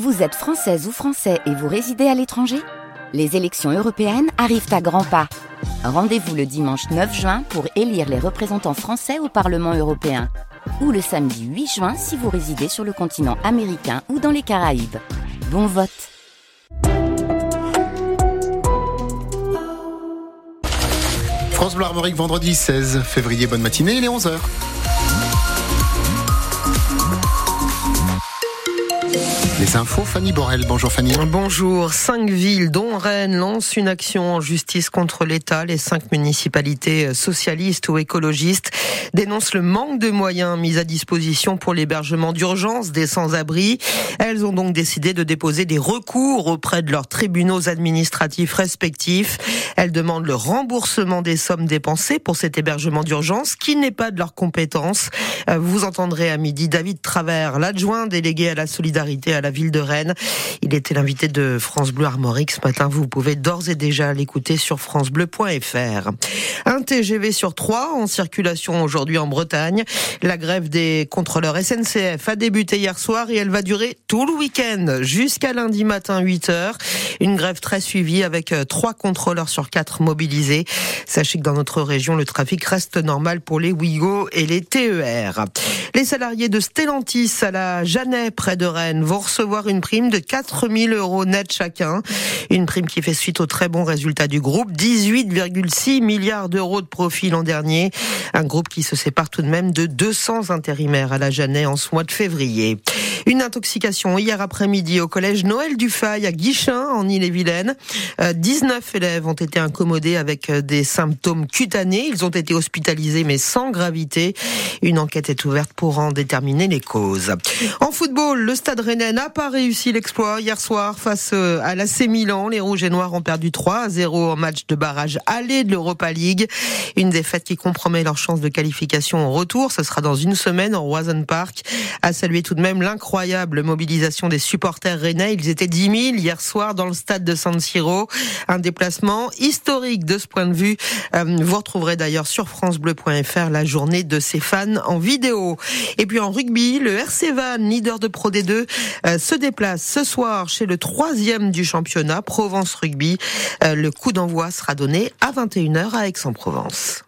Vous êtes française ou français et vous résidez à l'étranger? Les élections européennes arrivent à grands pas. Rendez-vous le dimanche 9 juin pour élire les représentants français au Parlement européen. Ou le samedi 8 juin si vous résidez sur le continent américain ou dans les Caraïbes. Bon vote France Bleu Armorique, vendredi 16 février, bonne matinée, il est 11h. Les infos, Fanny Borel. Bonjour Fanny. Bonjour. Cinq villes, dont Rennes, lancent une action en justice contre l'État. Les cinq municipalités socialistes ou écologistes dénoncent le manque de moyens mis à disposition pour l'hébergement d'urgence des sans-abri. Elles ont donc décidé de déposer des recours auprès de leurs tribunaux administratifs respectifs. Elles demandent le remboursement des sommes dépensées pour cet hébergement d'urgence qui n'est pas de leur compétence. Euh, vous entendrez à midi David Travers, l'adjoint délégué à la solidarité à la ville de Rennes. Il était l'invité de France Bleu Armorique ce matin. Vous pouvez d'ores et déjà l'écouter sur francebleu.fr. Un TGV sur trois en circulation aujourd'hui en Bretagne. La grève des contrôleurs SNCF a débuté hier soir et elle va durer tout le week-end jusqu'à lundi matin 8 heures. Une grève très suivie avec euh, trois contrôleurs sur quatre mobilisés. Sachez que dans notre région, le trafic reste normal pour les Ouigo et les TER. Les salariés de Stellantis à la Jeannet près de Rennes vont recevoir une prime de 4000 euros net chacun. Une prime qui fait suite aux très bons résultats du groupe. 18,6 milliards d'euros de profit l'an dernier. Un groupe qui se sépare tout de même de 200 intérimaires à la Jeannet en ce mois de février. Une intoxication hier après-midi au collège Noël Dufay à Guichin en Ille-et-Vilaine. 19 euh, élèves ont été incommodés avec euh, des symptômes cutanés. Ils ont été hospitalisés mais sans gravité. Une enquête est ouverte pour en déterminer les causes. En football, le Stade Rennais n'a pas réussi l'exploit hier soir face euh, à l'AC Milan. Les Rouges et Noirs ont perdu 3 à 0 en match de barrage aller de l'Europa League. Une défaite qui compromet leur chance de qualification au retour. Ce sera dans une semaine en Roison Park. À saluer tout de même l'incroyable incroyable mobilisation des supporters rennais. Ils étaient 10 000 hier soir dans le stade de San Siro. Un déplacement historique de ce point de vue. Euh, vous retrouverez d'ailleurs sur francebleu.fr la journée de ces fans en vidéo. Et puis en rugby, le RC Van, leader de Pro D2, euh, se déplace ce soir chez le troisième du championnat, Provence Rugby. Euh, le coup d'envoi sera donné à 21h à Aix-en-Provence.